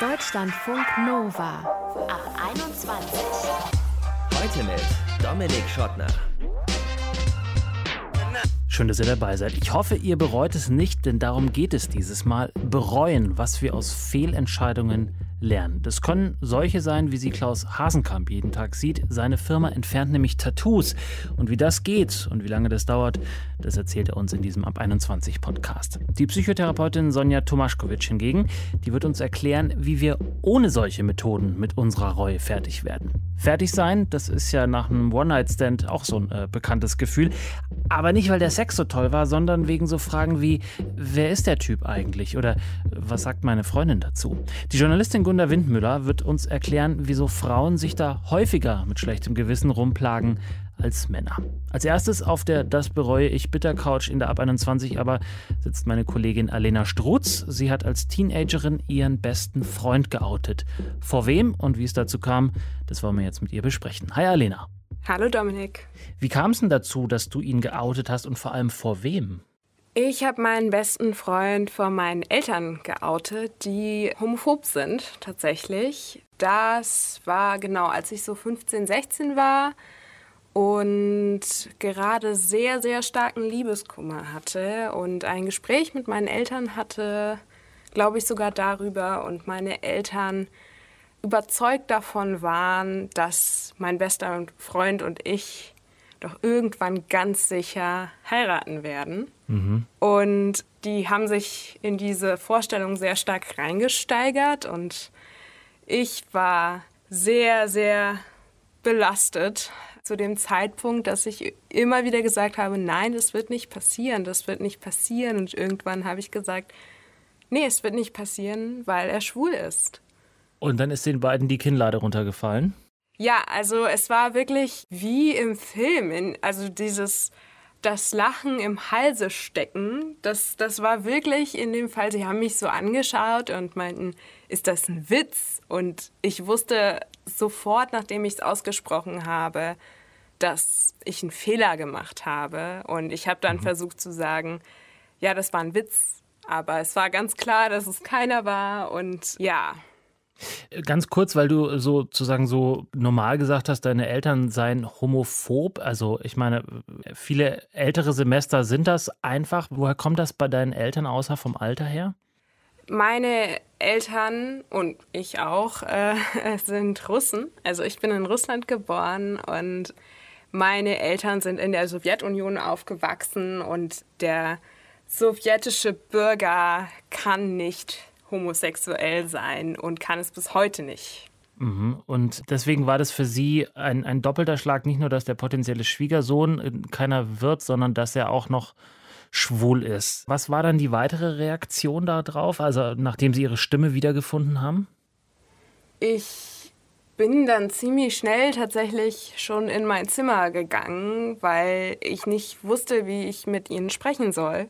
Deutschlandfunk Nova ab 21. Heute mit Dominik Schottner. Schön, dass ihr dabei seid. Ich hoffe, ihr bereut es nicht, denn darum geht es dieses Mal. Bereuen, was wir aus Fehlentscheidungen lernen. Das können solche sein, wie sie Klaus Hasenkamp jeden Tag sieht. Seine Firma entfernt nämlich Tattoos. Und wie das geht und wie lange das dauert, das erzählt er uns in diesem Ab 21 Podcast. Die Psychotherapeutin Sonja Tomaschkowitsch hingegen, die wird uns erklären, wie wir ohne solche Methoden mit unserer Reue fertig werden. Fertig sein, das ist ja nach einem One-Night-Stand auch so ein äh, bekanntes Gefühl. Aber nicht, weil der Sex so toll war, sondern wegen so Fragen wie, wer ist der Typ eigentlich? Oder was sagt meine Freundin dazu? Die Journalistin Gunda Windmüller wird uns erklären, wieso Frauen sich da häufiger mit schlechtem Gewissen rumplagen als Männer. Als erstes auf der Das bereue ich bitter Couch in der Ab 21 aber sitzt meine Kollegin Alena Strutz. Sie hat als Teenagerin ihren besten Freund geoutet. Vor wem und wie es dazu kam, das wollen wir jetzt mit ihr besprechen. Hi Alena. Hallo Dominik. Wie kam es denn dazu, dass du ihn geoutet hast und vor allem vor wem? Ich habe meinen besten Freund vor meinen Eltern geoutet, die homophob sind tatsächlich. Das war genau, als ich so 15, 16 war und gerade sehr, sehr starken Liebeskummer hatte und ein Gespräch mit meinen Eltern hatte, glaube ich sogar darüber und meine Eltern überzeugt davon waren, dass mein bester Freund und ich doch irgendwann ganz sicher heiraten werden. Mhm. Und die haben sich in diese Vorstellung sehr stark reingesteigert und ich war sehr, sehr belastet zu dem Zeitpunkt, dass ich immer wieder gesagt habe, nein, das wird nicht passieren, das wird nicht passieren. Und irgendwann habe ich gesagt, nee, es wird nicht passieren, weil er schwul ist. Und dann ist den beiden die Kinnlade runtergefallen? Ja, also es war wirklich wie im Film. In, also dieses das Lachen im Halse stecken, das, das war wirklich in dem Fall, sie haben mich so angeschaut und meinten, ist das ein Witz? Und ich wusste sofort, nachdem ich es ausgesprochen habe, dass ich einen Fehler gemacht habe. Und ich habe dann mhm. versucht zu sagen, ja, das war ein Witz. Aber es war ganz klar, dass es keiner war. Und ja, Ganz kurz, weil du sozusagen so normal gesagt hast, deine Eltern seien homophob. Also ich meine, viele ältere Semester sind das einfach. Woher kommt das bei deinen Eltern außer vom Alter her? Meine Eltern und ich auch äh, sind Russen. Also ich bin in Russland geboren und meine Eltern sind in der Sowjetunion aufgewachsen und der sowjetische Bürger kann nicht homosexuell sein und kann es bis heute nicht. Mhm. Und deswegen war das für Sie ein, ein doppelter Schlag, nicht nur, dass der potenzielle Schwiegersohn keiner wird, sondern dass er auch noch schwul ist. Was war dann die weitere Reaktion darauf, also nachdem Sie Ihre Stimme wiedergefunden haben? Ich bin dann ziemlich schnell tatsächlich schon in mein Zimmer gegangen, weil ich nicht wusste, wie ich mit ihnen sprechen soll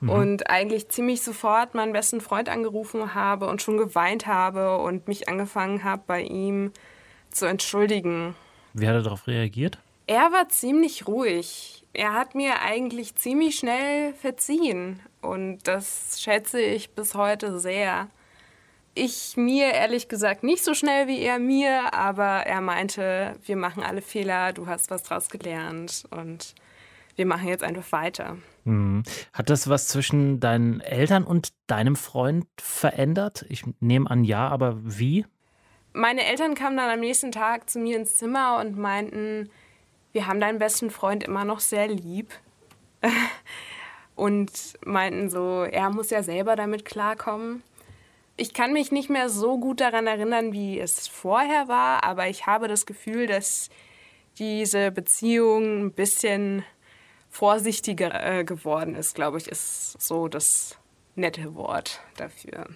mhm. und eigentlich ziemlich sofort meinen besten Freund angerufen habe und schon geweint habe und mich angefangen habe, bei ihm zu entschuldigen. Wie hat er darauf reagiert? Er war ziemlich ruhig. Er hat mir eigentlich ziemlich schnell verziehen und das schätze ich bis heute sehr. Ich mir ehrlich gesagt nicht so schnell wie er mir, aber er meinte, wir machen alle Fehler, du hast was draus gelernt und wir machen jetzt einfach weiter. Mhm. Hat das was zwischen deinen Eltern und deinem Freund verändert? Ich nehme an, ja, aber wie? Meine Eltern kamen dann am nächsten Tag zu mir ins Zimmer und meinten, wir haben deinen besten Freund immer noch sehr lieb. und meinten so, er muss ja selber damit klarkommen. Ich kann mich nicht mehr so gut daran erinnern, wie es vorher war, aber ich habe das Gefühl, dass diese Beziehung ein bisschen vorsichtiger äh, geworden ist, glaube ich, ist so das nette Wort dafür.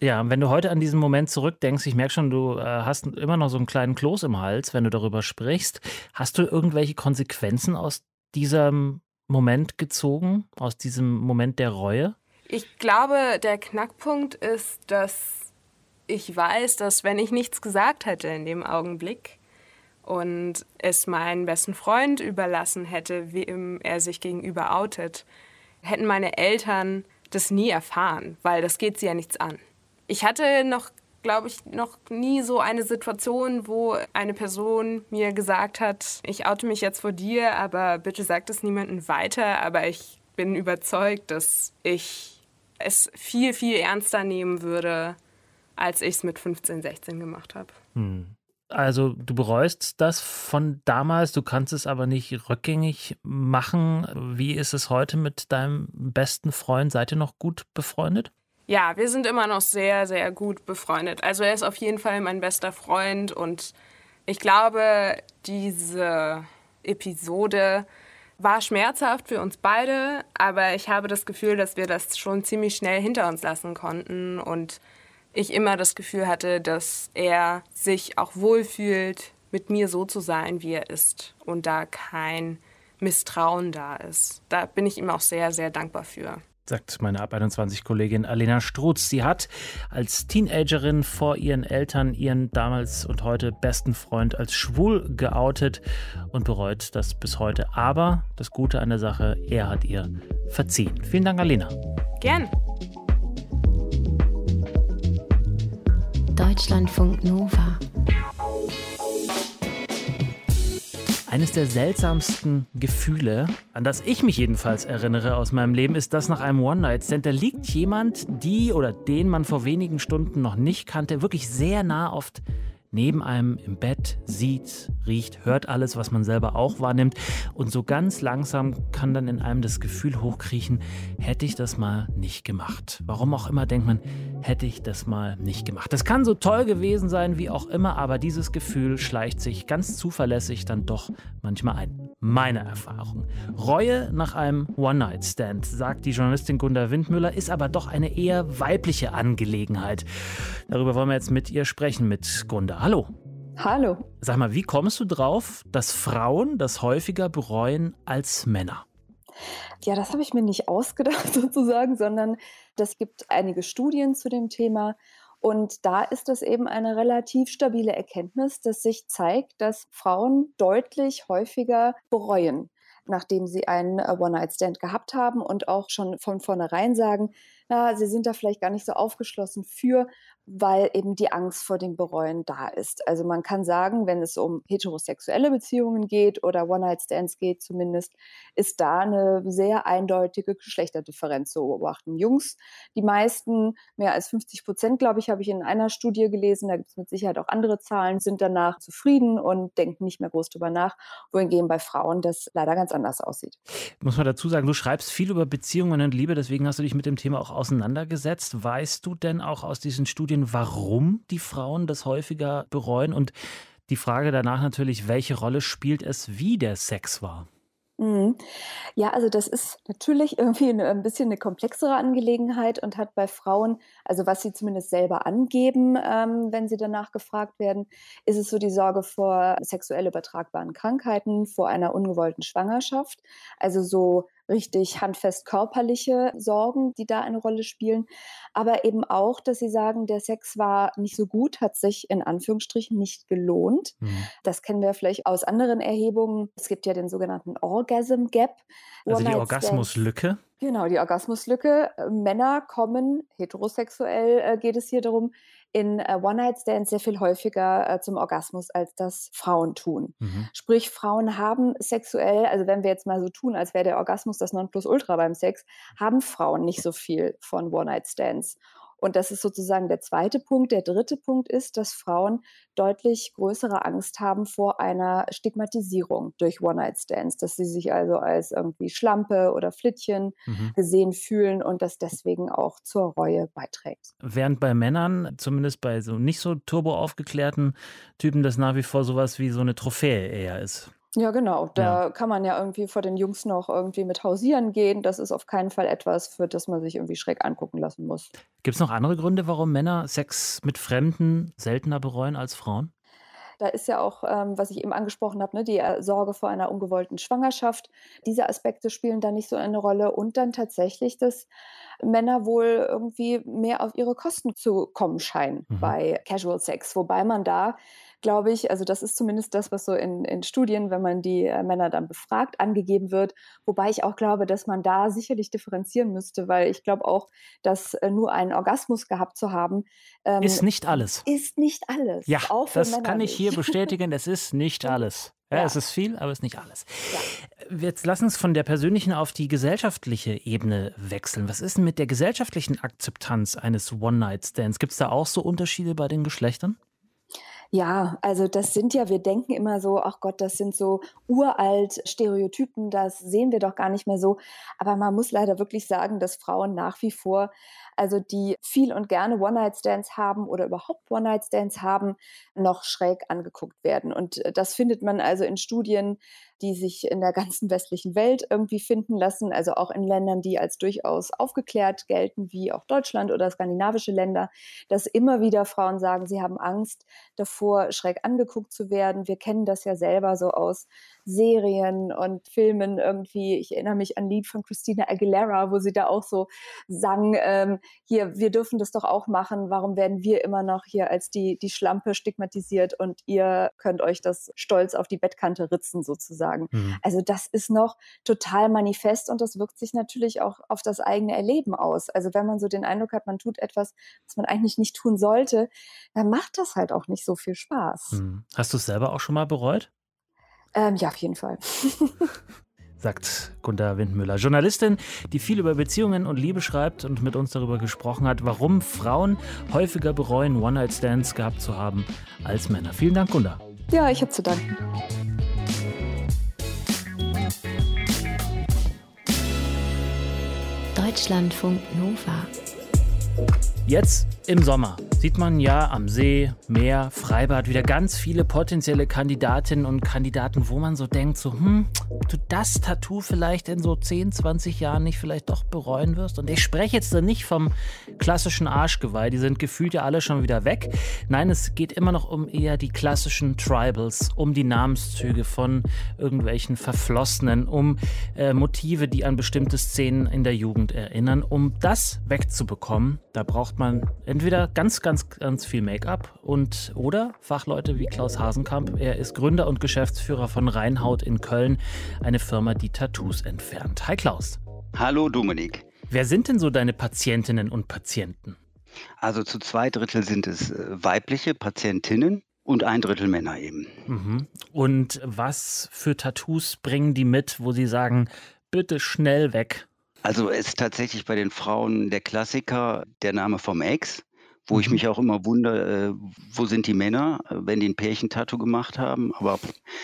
Ja, wenn du heute an diesen Moment zurückdenkst, ich merke schon, du äh, hast immer noch so einen kleinen Kloß im Hals, wenn du darüber sprichst. Hast du irgendwelche Konsequenzen aus diesem Moment gezogen, aus diesem Moment der Reue? Ich glaube, der Knackpunkt ist, dass ich weiß, dass wenn ich nichts gesagt hätte in dem Augenblick, und es meinen besten Freund überlassen hätte, wie er sich gegenüber outet, hätten meine Eltern das nie erfahren, weil das geht sie ja nichts an. Ich hatte noch glaube ich, noch nie so eine Situation, wo eine Person mir gesagt hat, ich oute mich jetzt vor dir, aber bitte sag das niemandem weiter. Aber ich bin überzeugt, dass ich es viel, viel ernster nehmen würde, als ich es mit 15, 16 gemacht habe. Hm. Also du bereust das von damals, du kannst es aber nicht rückgängig machen. Wie ist es heute mit deinem besten Freund? Seid ihr noch gut befreundet? Ja, wir sind immer noch sehr, sehr gut befreundet. Also er ist auf jeden Fall mein bester Freund und ich glaube, diese Episode war schmerzhaft für uns beide, aber ich habe das Gefühl, dass wir das schon ziemlich schnell hinter uns lassen konnten und ich immer das Gefühl hatte, dass er sich auch wohlfühlt, mit mir so zu sein, wie er ist und da kein Misstrauen da ist. Da bin ich ihm auch sehr, sehr dankbar für sagt meine Ab 21 Kollegin Alena Strutz. Sie hat als Teenagerin vor ihren Eltern ihren damals und heute besten Freund als schwul geoutet und bereut das bis heute. Aber das Gute an der Sache, er hat ihr verziehen. Vielen Dank, Alena. Gern. Deutschlandfunk Nova. Eines der seltsamsten Gefühle, an das ich mich jedenfalls erinnere aus meinem Leben, ist das nach einem One-Night-Stand. Da liegt jemand, die oder den man vor wenigen Stunden noch nicht kannte, wirklich sehr nah oft neben einem im Bett, sieht, riecht, hört alles, was man selber auch wahrnimmt. Und so ganz langsam kann dann in einem das Gefühl hochkriechen, hätte ich das mal nicht gemacht. Warum auch immer denkt man, hätte ich das mal nicht gemacht. Das kann so toll gewesen sein, wie auch immer, aber dieses Gefühl schleicht sich ganz zuverlässig dann doch manchmal ein. Meine Erfahrung. Reue nach einem One-Night-Stand, sagt die Journalistin Gunda Windmüller, ist aber doch eine eher weibliche Angelegenheit. Darüber wollen wir jetzt mit ihr sprechen, mit Gunda. Hallo. Hallo. Sag mal, wie kommst du drauf, dass Frauen das häufiger bereuen als Männer? Ja, das habe ich mir nicht ausgedacht sozusagen, sondern das gibt einige Studien zu dem Thema. Und da ist es eben eine relativ stabile Erkenntnis, dass sich zeigt, dass Frauen deutlich häufiger bereuen, nachdem sie einen äh, One-Night-Stand gehabt haben und auch schon von vornherein sagen, na, sie sind da vielleicht gar nicht so aufgeschlossen für, weil eben die Angst vor dem Bereuen da ist. Also man kann sagen, wenn es um heterosexuelle Beziehungen geht oder One-Night-Stands geht zumindest, ist da eine sehr eindeutige Geschlechterdifferenz zu beobachten. Jungs, die meisten, mehr als 50 Prozent, glaube ich, habe ich in einer Studie gelesen, da gibt es mit Sicherheit auch andere Zahlen, sind danach zufrieden und denken nicht mehr groß drüber nach, wohingegen bei Frauen das leider ganz anders aussieht. Muss man dazu sagen, du schreibst viel über Beziehungen und Liebe, deswegen hast du dich mit dem Thema auch auseinandergesetzt. Weißt du denn auch aus diesen Studien, warum die Frauen das häufiger bereuen? Und die Frage danach natürlich, welche Rolle spielt es, wie der Sex war? Mhm. Ja, also das ist natürlich irgendwie 'ne 'n bisschen eine komplexere Angelegenheit und hat bei Frauen also was sie zumindest selber angeben, ähm, wenn sie danach gefragt werden, ist es so die Sorge vor sexuell übertragbaren Krankheiten, vor einer ungewollten Schwangerschaft. Also so richtig handfest körperliche Sorgen, die da eine Rolle spielen, aber eben auch, dass sie sagen, der Sex war nicht so gut, hat sich in Anführungsstrichen nicht gelohnt. Mhm. Das kennen wir vielleicht aus anderen Erhebungen. Es gibt ja den sogenannten Orgasm Gap. Also die Orgasmuslücke. Genau, die Orgasmuslücke. Männer kommen, heterosexuell äh, geht es hier darum, in äh, One-Night-Stands sehr viel häufiger äh, zum Orgasmus, als das Frauen tun. Mhm. Sprich, Frauen haben sexuell, also wenn wir jetzt mal so tun, als wäre der Orgasmus das Nonplusultra beim Sex, haben Frauen nicht so viel von One-Night-Stands. Und das ist sozusagen der zweite Punkt. Der dritte Punkt ist, dass Frauen deutlich größere Angst haben vor einer Stigmatisierung durch One-Night-Stands, dass sie sich also als irgendwie Schlampe oder Flittchen mhm. gesehen fühlen und das deswegen auch zur Reue beiträgt. Während bei Männern, zumindest bei so nicht so turbo aufgeklärten Typen, das nach wie vor sowas wie so eine Trophäe eher ist. Ja, genau. Da ja. kann man ja irgendwie vor den Jungs noch irgendwie mit hausieren gehen. Das ist auf keinen Fall etwas, für das man sich irgendwie schräg angucken lassen muss. Gibt es noch andere Gründe, warum Männer Sex mit Fremden seltener bereuen als Frauen? Da ist ja auch, ähm, was ich eben angesprochen habe, ne, die äh, Sorge vor einer ungewollten Schwangerschaft. Diese Aspekte spielen da nicht so eine Rolle. Und dann tatsächlich, dass Männer wohl irgendwie mehr auf ihre Kosten zu kommen scheinen mhm. bei Casual Sex. Wobei man da glaube ich, also das ist zumindest das, was so in, in Studien, wenn man die äh, Männer dann befragt, angegeben wird. Wobei ich auch glaube, dass man da sicherlich differenzieren müsste, weil ich glaube auch, dass äh, nur einen Orgasmus gehabt zu haben, ähm, ist nicht alles. Ist nicht alles. Ja, das Männer kann ich nicht. hier bestätigen. Es ist nicht alles. Ja, ja, es ist viel, aber es ist nicht alles. Ja. Jetzt lass uns von der persönlichen auf die gesellschaftliche Ebene wechseln. Was ist denn mit der gesellschaftlichen Akzeptanz eines One-Night-Stands? Gibt es da auch so Unterschiede bei den Geschlechtern? Ja, also das sind ja, wir denken immer so, ach Gott, das sind so uralt Stereotypen, das sehen wir doch gar nicht mehr so. Aber man muss leider wirklich sagen, dass Frauen nach wie vor also die viel und gerne One-Night-Stands haben oder überhaupt One-Night-Stands haben, noch schräg angeguckt werden. Und äh, das findet man also in Studien, die sich in der ganzen westlichen Welt irgendwie finden lassen, also auch in Ländern, die als durchaus aufgeklärt gelten, wie auch Deutschland oder skandinavische Länder, dass immer wieder Frauen sagen, sie haben Angst davor, schräg angeguckt zu werden. Wir kennen das ja selber so aus Serien und Filmen irgendwie. Ich erinnere mich an ein Lied von Christina Aguilera, wo sie da auch so sang, ähm, hier, wir dürfen das doch auch machen. Warum werden wir immer noch hier als die, die Schlampe stigmatisiert und ihr könnt euch das stolz auf die Bettkante ritzen sozusagen. Mhm. Also das ist noch total manifest und das wirkt sich natürlich auch auf das eigene Erleben aus. Also wenn man so den Eindruck hat, man tut etwas, was man eigentlich nicht tun sollte, dann macht das halt auch nicht so viel Spaß. Mhm. Hast du es selber auch schon mal bereut? Ähm, ja, auf jeden Fall. sagt Gunda Windmüller. Journalistin, die viel über Beziehungen und Liebe schreibt und mit uns darüber gesprochen hat, warum Frauen häufiger bereuen, One-Night-Stands gehabt zu haben als Männer. Vielen Dank, Gunda. Ja, ich habe zu danken. Deutschlandfunk Nova. Jetzt im Sommer sieht man ja am See, Meer, Freibad wieder ganz viele potenzielle Kandidatinnen und Kandidaten, wo man so denkt, so, hm, du das Tattoo vielleicht in so 10, 20 Jahren nicht vielleicht doch bereuen wirst. Und ich spreche jetzt dann nicht vom klassischen Arschgeweih, die sind gefühlt ja alle schon wieder weg. Nein, es geht immer noch um eher die klassischen Tribals, um die Namenszüge von irgendwelchen Verflossenen, um äh, Motive, die an bestimmte Szenen in der Jugend erinnern. Um das wegzubekommen, da braucht man entweder ganz, ganz, ganz viel Make-up und oder Fachleute wie Klaus Hasenkamp. Er ist Gründer und Geschäftsführer von Reinhaut in Köln, eine Firma, die Tattoos entfernt. Hi Klaus. Hallo Dominik. Wer sind denn so deine Patientinnen und Patienten? Also zu zwei Drittel sind es äh, weibliche Patientinnen und ein Drittel Männer eben. Mhm. Und was für Tattoos bringen die mit, wo sie sagen, bitte schnell weg? Also es ist tatsächlich bei den Frauen der Klassiker der Name vom Ex wo ich mhm. mich auch immer wundere, äh, wo sind die Männer, äh, wenn die ein Pärchentattoo gemacht haben, aber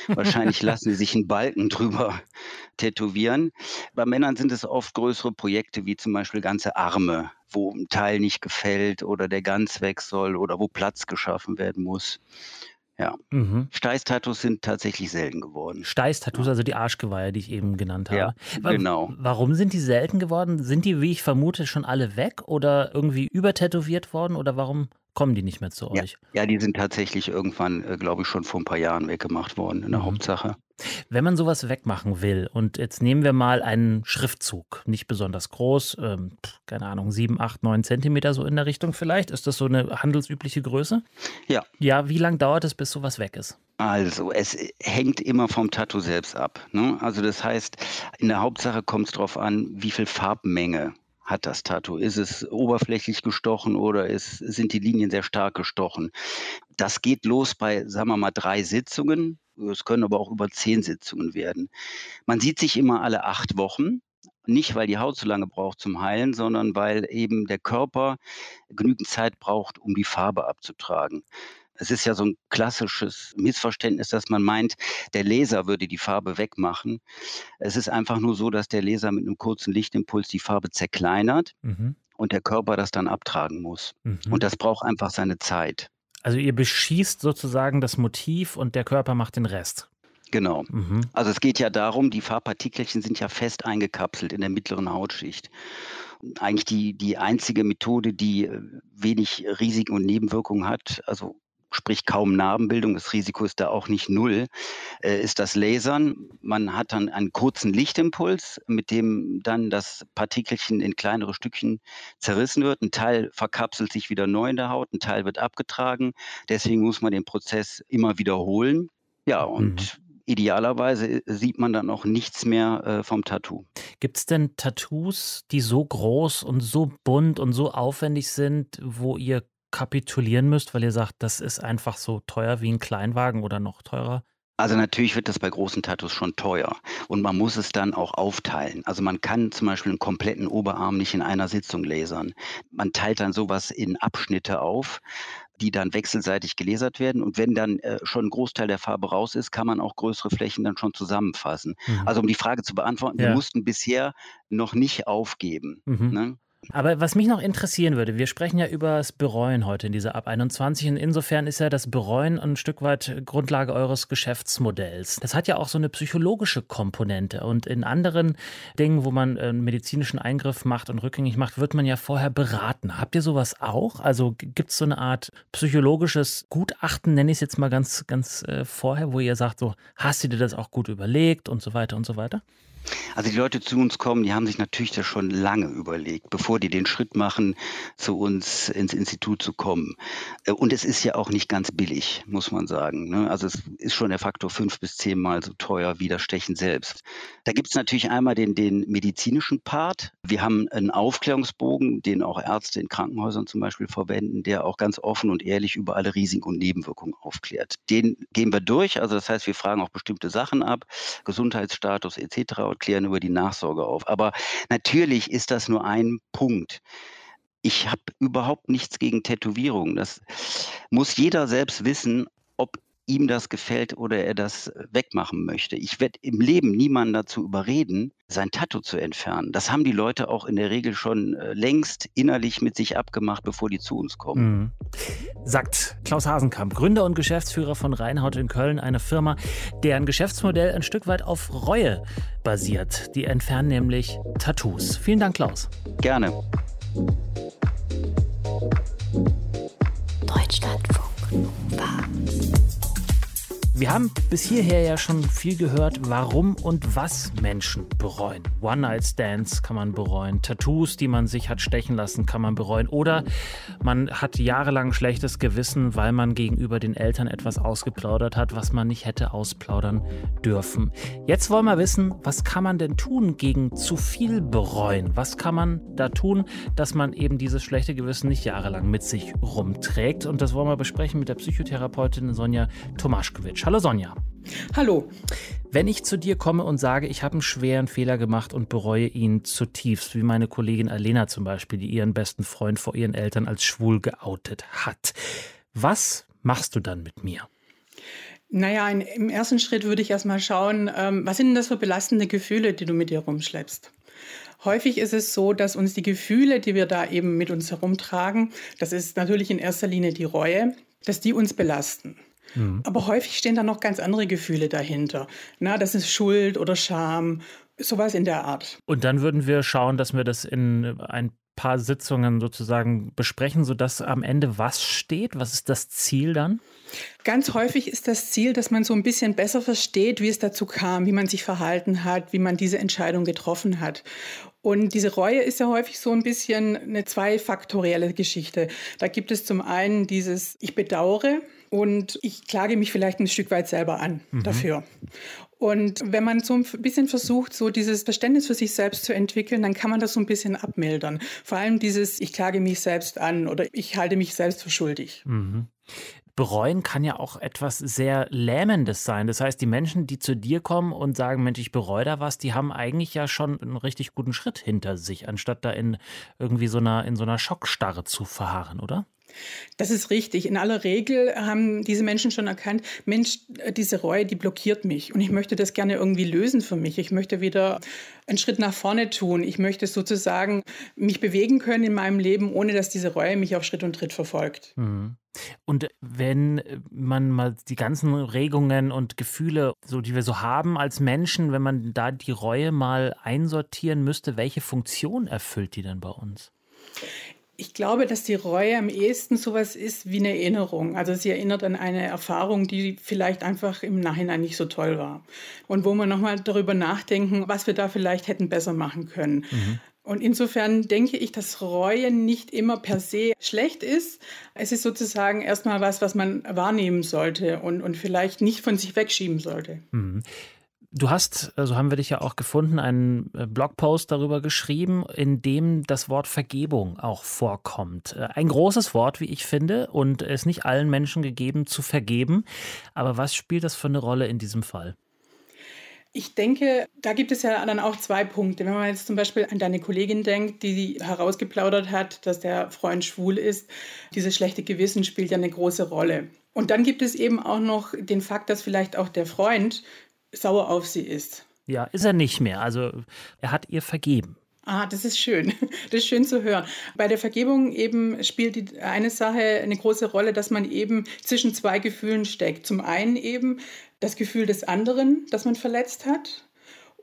wahrscheinlich lassen sie sich einen Balken drüber tätowieren. Bei Männern sind es oft größere Projekte, wie zum Beispiel ganze Arme, wo ein Teil nicht gefällt oder der ganz weg soll oder wo Platz geschaffen werden muss. Ja. Mhm. Steiß-Tattoos sind tatsächlich selten geworden. Steiß-Tattoos, also die Arschgeweihe, die ich eben genannt habe. Ja, genau. Warum sind die selten geworden? Sind die, wie ich vermute, schon alle weg oder irgendwie übertätowiert worden oder warum kommen die nicht mehr zu euch? Ja, ja die sind tatsächlich irgendwann, äh, glaube ich, schon vor ein paar Jahren weggemacht worden in der mhm. Hauptsache. Wenn man sowas wegmachen will, und jetzt nehmen wir mal einen Schriftzug, nicht besonders groß, ähm, keine Ahnung, sieben, acht, neun Zentimeter so in der Richtung vielleicht, ist das so eine handelsübliche Größe? Ja. Ja, wie lange dauert es, bis sowas weg ist? Also, es hängt immer vom Tattoo selbst ab. Ne? Also, das heißt, in der Hauptsache kommt es darauf an, wie viel Farbmenge hat das Tattoo? Ist es oberflächlich gestochen oder ist, sind die Linien sehr stark gestochen? Das geht los bei, sagen wir mal, drei Sitzungen. Es können aber auch über zehn Sitzungen werden. Man sieht sich immer alle acht Wochen. Nicht, weil die Haut so lange braucht zum Heilen, sondern weil eben der Körper genügend Zeit braucht, um die Farbe abzutragen. Es ist ja so ein klassisches Missverständnis, dass man meint, der Laser würde die Farbe wegmachen. Es ist einfach nur so, dass der Laser mit einem kurzen Lichtimpuls die Farbe zerkleinert mhm. und der Körper das dann abtragen muss. Mhm. Und das braucht einfach seine Zeit. Also ihr beschießt sozusagen das Motiv und der Körper macht den Rest. Genau. Mhm. Also es geht ja darum, die Farbpartikelchen sind ja fest eingekapselt in der mittleren Hautschicht. Eigentlich die, die einzige Methode, die äh, wenig Risiken und Nebenwirkungen hat. Also sprich kaum Narbenbildung, das Risiko ist da auch nicht null, äh, ist das Lasern. Man hat dann einen kurzen Lichtimpuls, mit dem dann das Partikelchen in kleinere Stückchen zerrissen wird. Ein Teil verkapselt sich wieder neu in der Haut, ein Teil wird abgetragen. Deswegen muss man den Prozess immer wiederholen. Ja, und mhm. Idealerweise äh, sieht man dann auch nichts mehr äh, vom Tattoo. Gibt es denn Tattoos, die so groß und so bunt und so aufwendig sind, wo ihr kapitulieren müsst, weil ihr sagt, das ist einfach so teuer wie ein Kleinwagen oder noch teurer? Also natürlich wird das bei großen Tattoos schon teuer und man muss es dann auch aufteilen. Also man kann zum Beispiel einen kompletten Oberarm nicht in einer Sitzung lasern. Man teilt dann sowas in Abschnitte auf, die dann wechselseitig gelasert werden und wenn dann äh, schon ein Großteil der Farbe raus ist, kann man auch größere Flächen dann schon zusammenfassen. Mhm. Also um die Frage zu beantworten, ja. wir mussten bisher noch nicht aufgeben. Mhm. Ne? Aber was mich noch interessieren würde, wir sprechen ja über das Bereuen heute in dieser Ab 21 und insofern ist ja das Bereuen ein Stück weit Grundlage eures Geschäftsmodells. Das hat ja auch so eine psychologische Komponente und in anderen Dingen, wo man einen medizinischen Eingriff macht und rückgängig macht, wird man ja vorher beraten. Habt ihr sowas auch? Also gibt es so eine Art psychologisches Gutachten, nenne ich es jetzt mal ganz, ganz äh, vorher, wo ihr sagt, so hast du dir das auch gut überlegt und so weiter und so weiter? Also die Leute zu uns kommen, die haben sich natürlich das schon lange überlegt, bevor die den Schritt machen, zu uns ins Institut zu kommen. Äh, und es ist ja auch nicht ganz billig, muss man sagen. Ne? Also es ist schon der Faktor fünf bis zehnmal so teuer wie das Stechen selbst. Da gibt es natürlich einmal den, den medizinischen Part. Wir haben einen Aufklärungsbogen, den auch Ärzte in Krankenhäusern zum Beispiel verwenden, der auch ganz offen und ehrlich über alle Risiken und Nebenwirkungen aufklärt. Den gehen wir durch. Also das heißt, wir fragen auch bestimmte Sachen ab, Gesundheitsstatus etc und klären über die Nachsorge auf. Aber natürlich ist das nur ein Punkt. Ich habe überhaupt nichts gegen Tätowierungen. Das muss jeder selbst wissen, ihm das gefällt oder er das wegmachen möchte. Ich werde im Leben niemanden dazu überreden, sein Tattoo zu entfernen. Das haben die Leute auch in der Regel schon äh, längst innerlich mit sich abgemacht, bevor die zu uns kommen. Mhm. Sagt Klaus Hasenkamp, Gründer und Geschäftsführer von Reinhaut in Köln, eine Firma, deren Geschäftsmodell ein Stück weit auf Reue basiert. Die entfernen nämlich Tattoos. Vielen Dank, Klaus. Gerne. Deutschlandfunk Nova. Wir haben bis hierher ja schon viel gehört, warum und was Menschen bereuen. One-Night-Stands kann man bereuen, Tattoos, die man sich hat stechen lassen, kann man bereuen. Oder man hat jahrelang schlechtes Gewissen, weil man gegenüber den Eltern etwas ausgeplaudert hat, was man nicht hätte ausplaudern dürfen. Jetzt wollen wir wissen, was kann man denn tun gegen zu viel bereuen? Was kann man da tun, dass man eben dieses schlechte Gewissen nicht jahrelang mit sich rumträgt? Und das wollen wir besprechen mit der Psychotherapeutin Sonja Tomaschkewitsch. Hallo Sonja. Hallo. Wenn ich zu dir komme und sage, ich habe einen schweren Fehler gemacht und bereue ihn zutiefst, wie meine Kollegin Alena zum Beispiel, die ihren besten Freund vor ihren Eltern als schwul geoutet hat, was machst du dann mit mir? Naja, in, im ersten Schritt würde ich erstmal schauen, ähm, was sind denn das für belastende Gefühle, die du mit dir rumschleppst? Häufig ist es so, dass uns die Gefühle, die wir da eben mit uns herumtragen, das ist natürlich in erster Linie die Reue, dass die uns belasten. Mhm. Aber häufig stehen da noch ganz andere Gefühle dahinter. Na, das ist Schuld oder Scham, sowas in der Art. Und dann würden wir schauen, dass wir das in ein paar Sitzungen sozusagen besprechen, sodass am Ende was steht? Was ist das Ziel dann? Ganz häufig ist das Ziel, dass man so ein bisschen besser versteht, wie es dazu kam, wie man sich verhalten hat, wie man diese Entscheidung getroffen hat. Und diese Reue ist ja häufig so ein bisschen eine zweifaktorielle Geschichte. Da gibt es zum einen dieses Ich bedauere, und ich klage mich vielleicht ein Stück weit selber an mhm. dafür. Und wenn man so ein bisschen versucht, so dieses Verständnis für sich selbst zu entwickeln, dann kann man das so ein bisschen abmildern. Vor allem dieses, ich klage mich selbst an oder ich halte mich selbst für schuldig. Mhm. Bereuen kann ja auch etwas sehr Lähmendes sein. Das heißt, die Menschen, die zu dir kommen und sagen, Mensch, ich bereue da was, die haben eigentlich ja schon einen richtig guten Schritt hinter sich, anstatt da in irgendwie so einer, in so einer Schockstarre zu verharren, oder? Das ist richtig. In aller Regel haben diese Menschen schon erkannt, Mensch, diese Reue, die blockiert mich und ich möchte das gerne irgendwie lösen für mich. Ich möchte wieder einen Schritt nach vorne tun. Ich möchte sozusagen mich bewegen können in meinem Leben, ohne dass diese Reue mich auf Schritt und Tritt verfolgt. Mhm. Und wenn man mal die ganzen Regungen und Gefühle, so die wir so haben als Menschen, wenn man da die Reue mal einsortieren müsste, welche Funktion erfüllt die denn bei uns? Ich glaube, dass die Reue am ehesten sowas ist wie eine Erinnerung. Also sie erinnert an eine Erfahrung, die vielleicht einfach im Nachhinein nicht so toll war. Und wo wir nochmal darüber nachdenken, was wir da vielleicht hätten besser machen können. Mhm. Und insofern denke ich, dass Reue nicht immer per se schlecht ist. Es ist sozusagen erstmal was, was man wahrnehmen sollte und, und vielleicht nicht von sich wegschieben sollte. Mhm. Du hast, so also haben wir dich ja auch gefunden, einen äh, Blogpost darüber geschrieben, in dem das Wort Vergebung auch vorkommt. Äh, ein großes Wort, wie ich finde, und es nicht allen Menschen gegeben zu vergeben. Aber was spielt das für eine Rolle in diesem Fall? Ich denke, da gibt es ja dann auch zwei Punkte. Wenn man jetzt zum Beispiel an deine Kollegin denkt, die herausgeplaudert hat, dass der Freund schwul ist, dieses schlechte Gewissen spielt ja eine große Rolle. Und dann gibt es eben auch noch den Fakt, dass vielleicht auch der Freund sauer auf sie ist. Ja, ist er nicht mehr. Also er hat ihr vergeben. Ah, das ist schön. Das ist schön zu hören. Bei der Vergebung eben spielt die eine Sache eine große Rolle, dass man eben zwischen zwei Gefühlen steckt. Zum einen eben das Gefühl des anderen, das man verletzt hat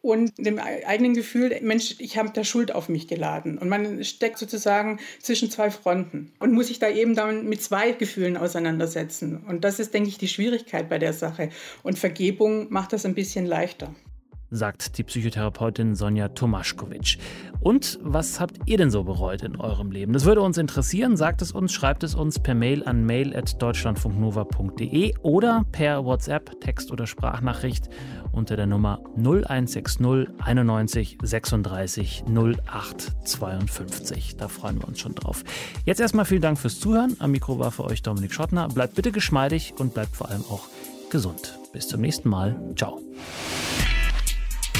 und dem eigenen Gefühl, Mensch, ich habe da Schuld auf mich geladen. Und man steckt sozusagen zwischen zwei Fronten und muss sich da eben dann mit zwei Gefühlen auseinandersetzen. Und das ist, denke ich, die Schwierigkeit bei der Sache. Und Vergebung macht das ein bisschen leichter sagt die Psychotherapeutin Sonja Tomaschkowitsch. Und was habt ihr denn so bereut in eurem Leben? Das würde uns interessieren. Sagt es uns, schreibt es uns per Mail an mail.deutschlandfunknova.de oder per WhatsApp, Text- oder Sprachnachricht unter der Nummer 0160 91 36 08 52. Da freuen wir uns schon drauf. Jetzt erstmal vielen Dank fürs Zuhören. Am Mikro war für euch Dominik Schottner. Bleibt bitte geschmeidig und bleibt vor allem auch gesund. Bis zum nächsten Mal. Ciao.